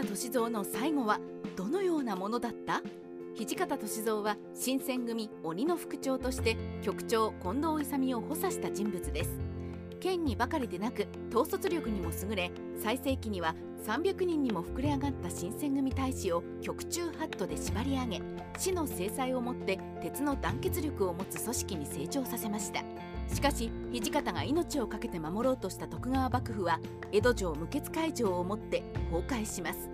方歳三の最後はどのようなものだった？土方歳三は新選組鬼の副長として局長近藤勇を補佐した人物です。剣にばかりでなく統率力にも優れ最盛期には300人にも膨れ上がった新選組大使を局中ハットで縛り上げ死の制裁をもって鉄の団結力を持つ組織に成長させました。しかし土方が命を懸けて守ろうとした徳川幕府は江戸城無血開城をもって崩壊します。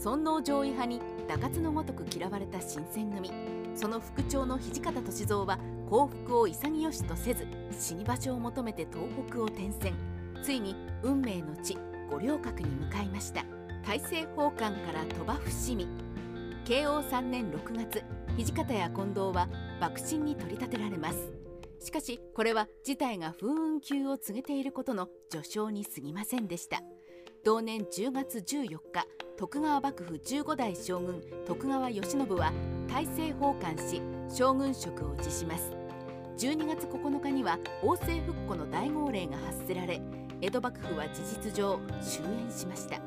尊王攘夷派に打活のごとく嫌われた新選組。その副長の土方歳三は幸福を潔しとせず死に場所を求めて東北を転戦。ついに運命の地五稜郭に向かいました。大政奉還から鳥羽伏見。慶応3年6月土方や近藤は幕臣に取り立てられます。しかしこれは事態が風雲急を告げていることの序章に過ぎませんでした。同年10月14日徳川幕府15代将軍徳川慶喜は大政奉還し将軍職を辞します。12月9日には王政復古の大号令が発せられ江戸幕府は事実上終焉しました。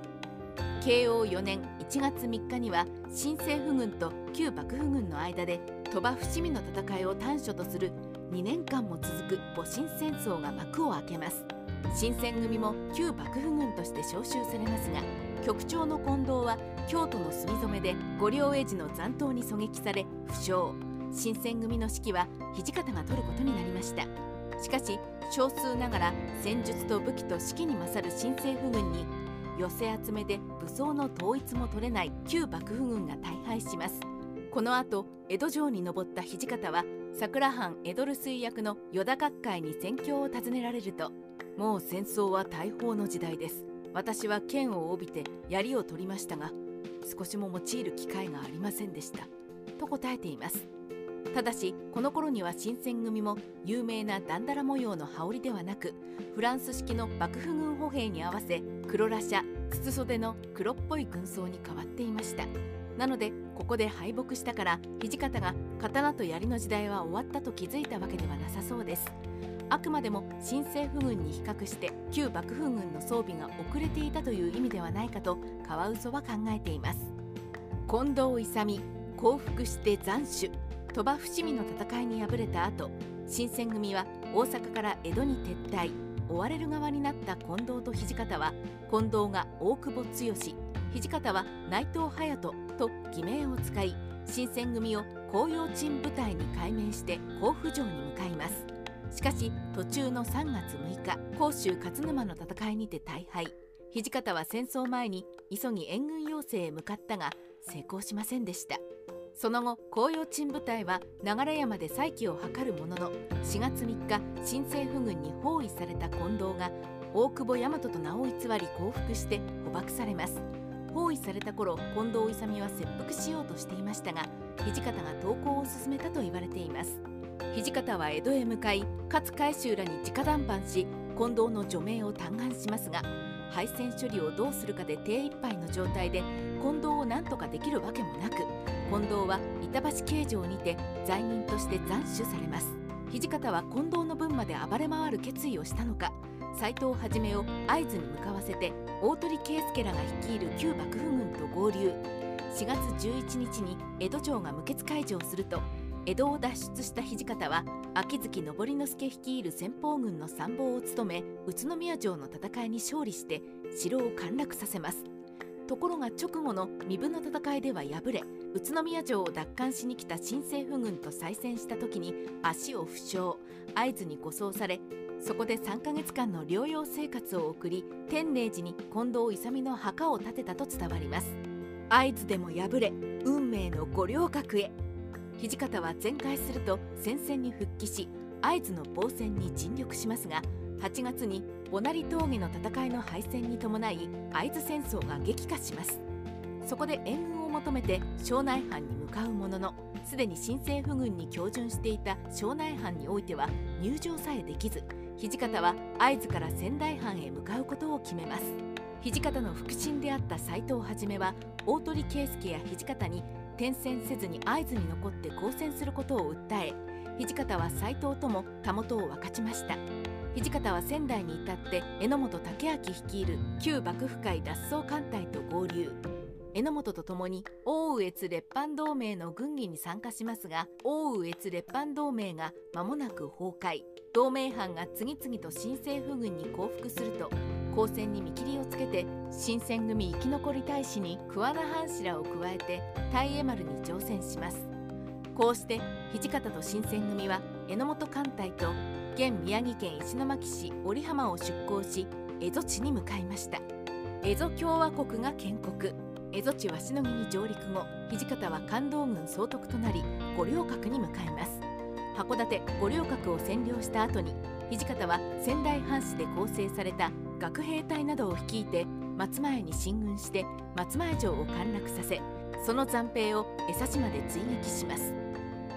慶応4年1月3日には新政府軍と旧幕府軍の間で鳥羽伏見の戦いを短所とする2年間も続く戊辰戦争が幕を開けます。新選組も旧幕府軍として招集されますが局長の近藤は京都の墨染で五両英治の残党に狙撃され負傷。新選組の指揮は土方が取ることになりました。しかし少数ながら戦術と武器と指揮に勝る新政府軍に寄せ集めで武装の統一も取れない旧幕府軍が大敗します。この後江戸城に登った土方は桜藩江戸留守居役の依田閣下に戦況を尋ねられるともう戦争は大砲の時代です。私は剣を帯びて槍を取りましたが少しも用いる機会がありませんでした。と答えています。ただしこの頃には新選組も有名なダンダラ模様の羽織ではなくフランス式の幕府軍歩兵に合わせ黒羅車筒袖の黒っぽい軍装に変わっていました。なのでここで敗北したから土方が刀と槍の時代は終わったと気づいたわけではなさそうです。あくまでも新政府軍に比較して旧幕府軍の装備が遅れていたという意味ではないかとカワウソは考えています。近藤勇降伏して斬首鳥羽伏見の戦いに敗れた後新選組は大阪から江戸に撤退追われる側になった近藤と土方は近藤が大久保剛土方は内藤隼人と偽名を使い新選組を紅葉鎮部隊に改名して甲府城に向かいます。しかし途中の3月6日甲州勝沼の戦いにて大敗。土方は戦争前に急ぎ援軍要請へ向かったが成功しませんでした。その後紅葉鎮部隊は流山で再起を図るものの4月3日新政府軍に包囲された近藤が大久保大和と名を偽り降伏して捕獲されます。包囲された頃近藤勇は切腹しようとしていましたが土方が投降を進めたと言われています。土方は江戸へ向かい勝海舟らに直談判し近藤の除名を嘆願しますが敗戦処理をどうするかで手一杯の状態で近藤を何とかできるわけもなく近藤は板橋刑場にて罪人として斬首されます。土方は近藤の分まで暴れ回る決意をしたのか斎藤一を会津に向かわせて大鳥圭介らが率いる旧幕府軍と合流。4月11日に江戸城が無血開城すると江戸を脱出した土方は秋月登之助率いる先鋒軍の参謀を務め宇都宮城の戦いに勝利して城を陥落させます。ところが直後の身分の戦いでは敗れ宇都宮城を奪還しに来た新政府軍と再戦した時に足を負傷。会津に護送されそこで3ヶ月間の療養生活を送り天寧寺に近藤勇の墓を建てたと伝わります。会津でも敗れ運命の五稜郭へ。土方は全壊すると戦線に復帰し会津の防戦に尽力しますが8月にボナリ峠の戦いの敗戦に伴い会津戦争が激化します。そこで援軍を求めて庄内藩に向かうもののすでに新政府軍に標準していた庄内藩においては入場さえできず土方は会津から仙台藩へ向かうことを決めます。土方の腹心であった斎藤一は大鳥圭介や土方に転戦せずに会津に残って交戦することを訴え土方は斎藤ともたもとを分かちました。土方は仙台に至って榎本武明率いる旧幕府会脱走艦隊と合流。榎本と共に奥羽越列藩同盟の軍議に参加しますが奥羽越列藩同盟が間もなく崩壊。同盟藩が次々と新政府軍に降伏すると交戦に見切りをつけて新選組生き残り大使に桑名藩士らを加えて大江丸に乗船します。こうして土方と新選組は榎本艦隊と現宮城県石巻市織浜を出港し蝦夷地に向かいました。蝦夷共和国が建国。蝦夷地鷲野木に上陸後土方は関東軍総督となり五稜郭に向かいます。函館五稜郭を占領した後に土方は仙台藩士で構成された学兵隊などを率いて松前に進軍して松前城を陥落させその残兵を江差島で追撃します。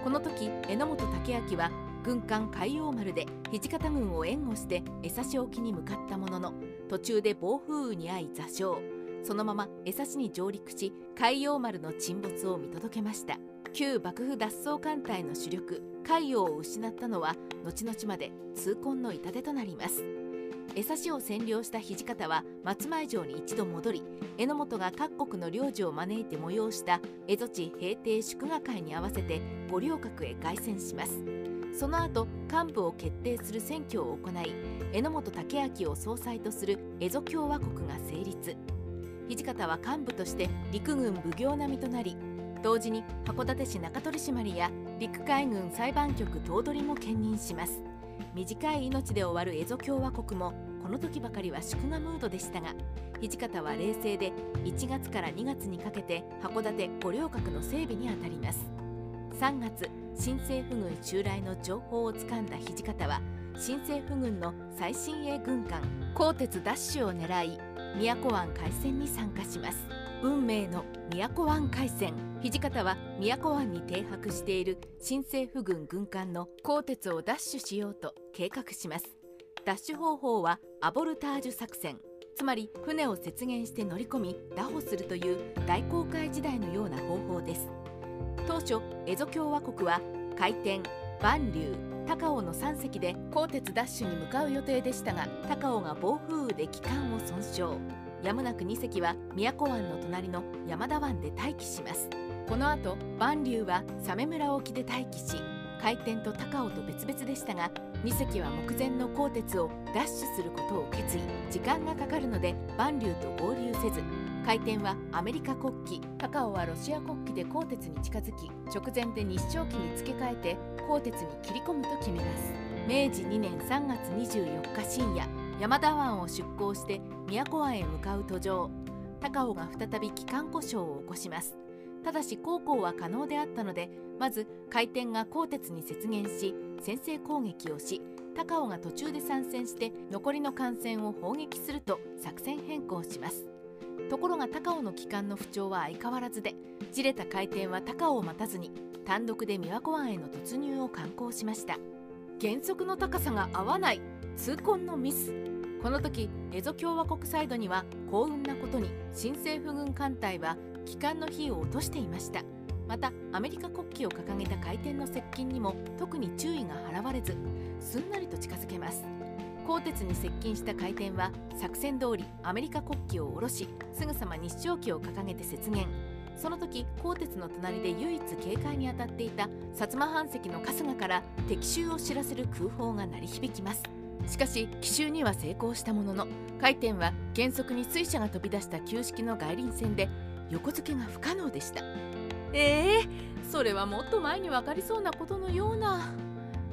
この時榎本武明は軍艦海洋丸で土方軍を援護して江差沖に向かったものの途中で暴風雨に遭い座礁。そのまま江差に上陸し海洋丸の沈没を見届けました。旧幕府脱走艦隊の主力海洋を失ったのは後々まで痛恨の痛手となります。江差を占領した土方は松前城に一度戻り榎本が各国の領事を招いて催した蝦夷地平定祝賀会に合わせて五稜郭へ凱旋します。その後幹部を決定する選挙を行い榎本武明を総裁とする蝦夷共和国が成立。土方は幹部として陸軍奉行並みとなり同時に函館市中取締や陸海軍裁判局頭取も兼任します。短い命で終わる蝦夷共和国もこの時ばかりは祝賀ムードでしたが土方は冷静で1月から2月にかけて函館五稜郭の整備にあたります。3月新政府軍襲来の情報をつかんだ土方は新政府軍の最新鋭軍艦鋼鉄奪取を狙い宮古湾海戦に参加します。運命の宮古湾海戦。土方は宮古湾に停泊している新政府軍軍艦の鋼鉄を奪取しようと計画します奪取方法はアボルタージュ作戦つまり船を雪原して乗り込み拿捕するという大航海時代のような方法です当初蝦夷共和国は回転万流高尾の3隻で鋼鉄奪取に向かう予定でしたが高尾が暴風雨で機関を損傷やむなく2隻は宮古湾の隣の山田湾で待機しますこの後万流は鮫村沖で待機し回転と高尾と別々でしたが2隻は目前の鋼鉄を奪取することを決意時間がかかるので万流と合流せず回転はアメリカ国旗高尾はロシア国旗で鋼鉄に近づき直前で日照旗に付け替えて鋼鉄に切り込むと決めます。明治2年3月24日深夜山田湾を出港して宮古湾へ向かう途上。高尾が再び機関故障を起こします。ただし航行は可能であったのでまず回転が鋼鉄に接現し先制攻撃をし高尾が途中で参戦して残りの艦船を砲撃すると作戦変更します。ところが高尾の機関の不調は相変わらずでじれた回転は高尾を待たずに単独で琵琶湖湾への突入を敢行しました。減速の高さが合わない痛恨のミス。この時蝦夷共和国サイドには幸運なことに新政府軍艦隊は機関の火を落としていました。またアメリカ国旗を掲げた回転の接近にも特に注意が払われずすんなりと近づけます。鋼鉄に接近した回転は作戦通りアメリカ国旗を下ろしすぐさま日照旗を掲げて雪原その時鋼鉄の隣で唯一警戒に当たっていた薩摩藩籍の春日から敵襲を知らせる空砲が鳴り響きます。しかし奇襲には成功したものの回転は原則に水車が飛び出した旧式の外輪船で横付けが不可能でした。えー、それはもっと前に分かりそうなことのような。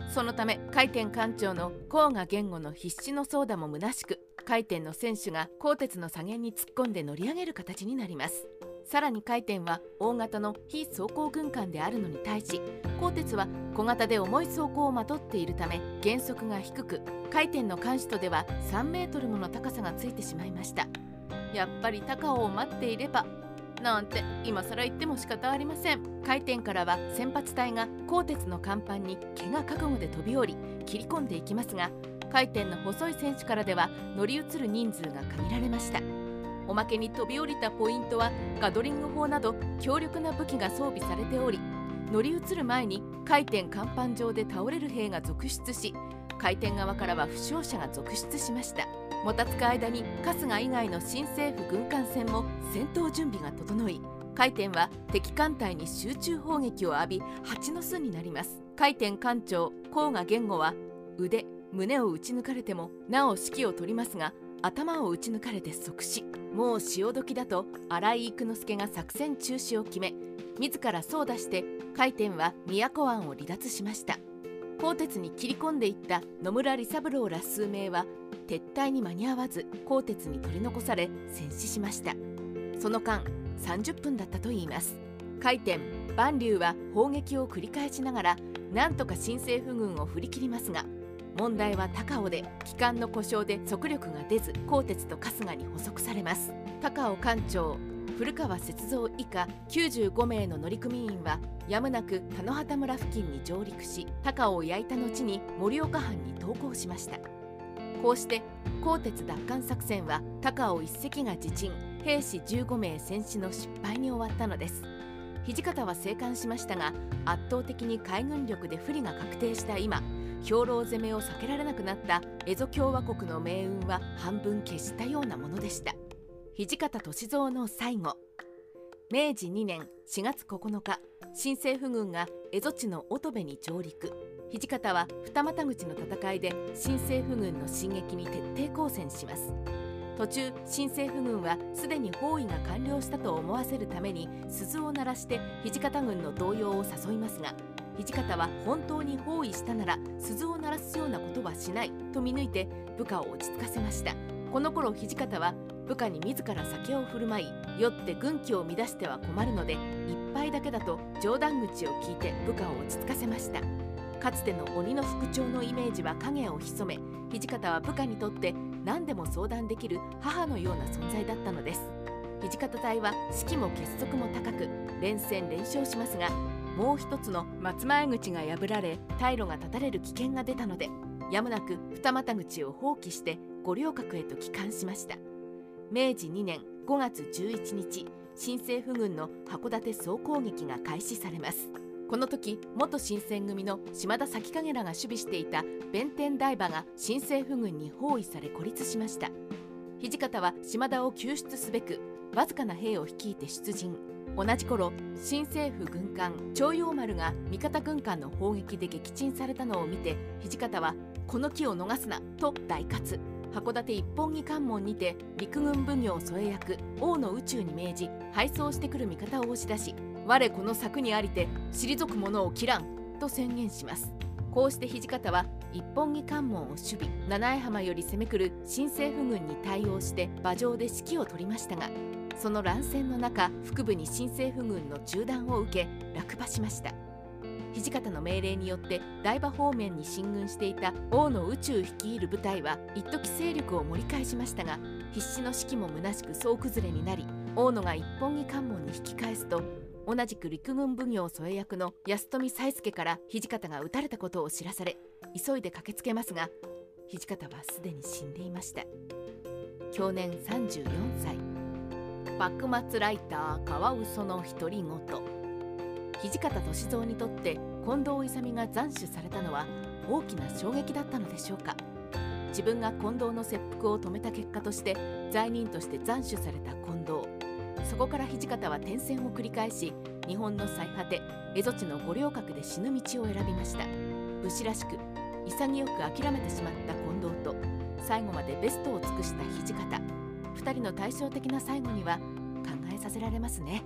そのため回転艦長の甲賀言語の必死の操舵も虚しく回転の選手が鋼鉄の左舷に突っ込んで乗り上げる形になります。さらに回転は大型の非装甲軍艦であるのに対し鋼鉄は小型で重い装甲をまとっているため減速が低く回転の艦首とでは3メートルもの高さがついてしまいました。やっぱり高尾を待っていればなんて今更言っても仕方ありません。回転からは先発隊が鋼鉄の甲板に怪我覚悟で飛び降り切り込んでいきますが回転の細い選手からでは乗り移る人数が限られました。おまけに飛び降りたポイントはガドリング砲など強力な武器が装備されており乗り移る前に回転甲板上で倒れる兵が続出し回転側からは負傷者が続出しました。もたつく間に春日以外の新政府軍艦船も戦闘準備が整い回天は敵艦隊に集中砲撃を浴び蜂の巣になります。回天艦長甲賀源吾は腕胸を撃ち抜かれてもなお指揮を取りますが頭を撃ち抜かれて即死。もう潮時だと荒井育之助が作戦中止を決め自ら操舵して回天は宮古湾を離脱しました。鋼鉄に切り込んでいった野村利三郎ら数名は撤退に間に合わず鋼鉄に取り残され戦死しました。その間30分だったといいます。回天万竜は砲撃を繰り返しながらなんとか新政府軍を振り切りますが問題は高尾で機関の故障で速力が出ず鋼鉄と春日に捕捉されます。高尾艦長古川雪蔵以下95名の乗組員はやむなく田野畑村付近に上陸し高尾を焼いた後に盛岡藩に投降しました。こうして鋼鉄奪還作戦は高尾一隻が自鎮兵士15名戦死の失敗に終わったのです。土方は生還しましたが圧倒的に海軍力で不利が確定した今兵糧攻めを避けられなくなった蝦夷共和国の命運は半分消したようなものでした。土方歳三の最後。明治2年4月9日新政府軍が蝦夷地の乙部に上陸。土方は二股口の戦いで新政府軍の進撃に徹底抗戦します。途中新政府軍はすでに包囲が完了したと思わせるために鈴を鳴らして土方軍の動揺を誘いますが土方は本当に包囲したなら鈴を鳴らすようなことはしないと見抜いて部下を落ち着かせました。この頃土方は部下に自ら酒を振る舞い酔って軍旗を乱しては困るので一杯だけだと冗談口を聞いて部下を落ち着かせました。かつての鬼の副長のイメージは影を潜め土方は部下にとって何でも相談できる母のような存在だったのです。土方隊は士気も結束も高く連戦連勝しますがもう一つの松前口が破られ退路が断たれる危険が出たのでやむなく二股口を放棄して五稜郭へと帰還しました。明治2年5月11日新政府軍の函館総攻撃が開始されます。この時元新選組の島田咲影らが守備していた弁天台場が新政府軍に包囲され孤立しました。土方は島田を救出すべくわずかな兵を率いて出陣。同じ頃新政府軍艦徴用丸が味方軍艦の砲撃で撃沈されたのを見て土方はこの機を逃すなと大喝。函館一本木関門にて陸軍奉行添え役王の宇宙に命じ敗走してくる味方を押し出し我この策にありて退く者を切らんと宣言します。こうして土方は一本木関門を守備七重浜より攻めくる新政府軍に対応して馬上で指揮を取りましたがその乱戦の中腹部に新政府軍の中断を受け落馬しました。土方の命令によって台場方面に進軍していた王の宇宙率いる部隊は一時勢力を盛り返しましたが必死の指揮も虚しく総崩れになり大野が一本木関門に引き返すと同じく陸軍奉行添え役の安富才助から土方が撃たれたことを知らされ急いで駆けつけますが土方はすでに死んでいました。去年34歳。幕末ライターカワウソの独り言。土方歳三にとって近藤勇が斬首されたのは大きな衝撃だったのでしょうか。自分が近藤の切腹を止めた結果として罪人として斬首された近藤。そこから土方は転戦を繰り返し日本の最果て蝦夷地の五稜郭で死ぬ道を選びました。武士らしく潔く諦めてしまった近藤と最後までベストを尽くした土方。2人の対照的な最後には考えさせられますね。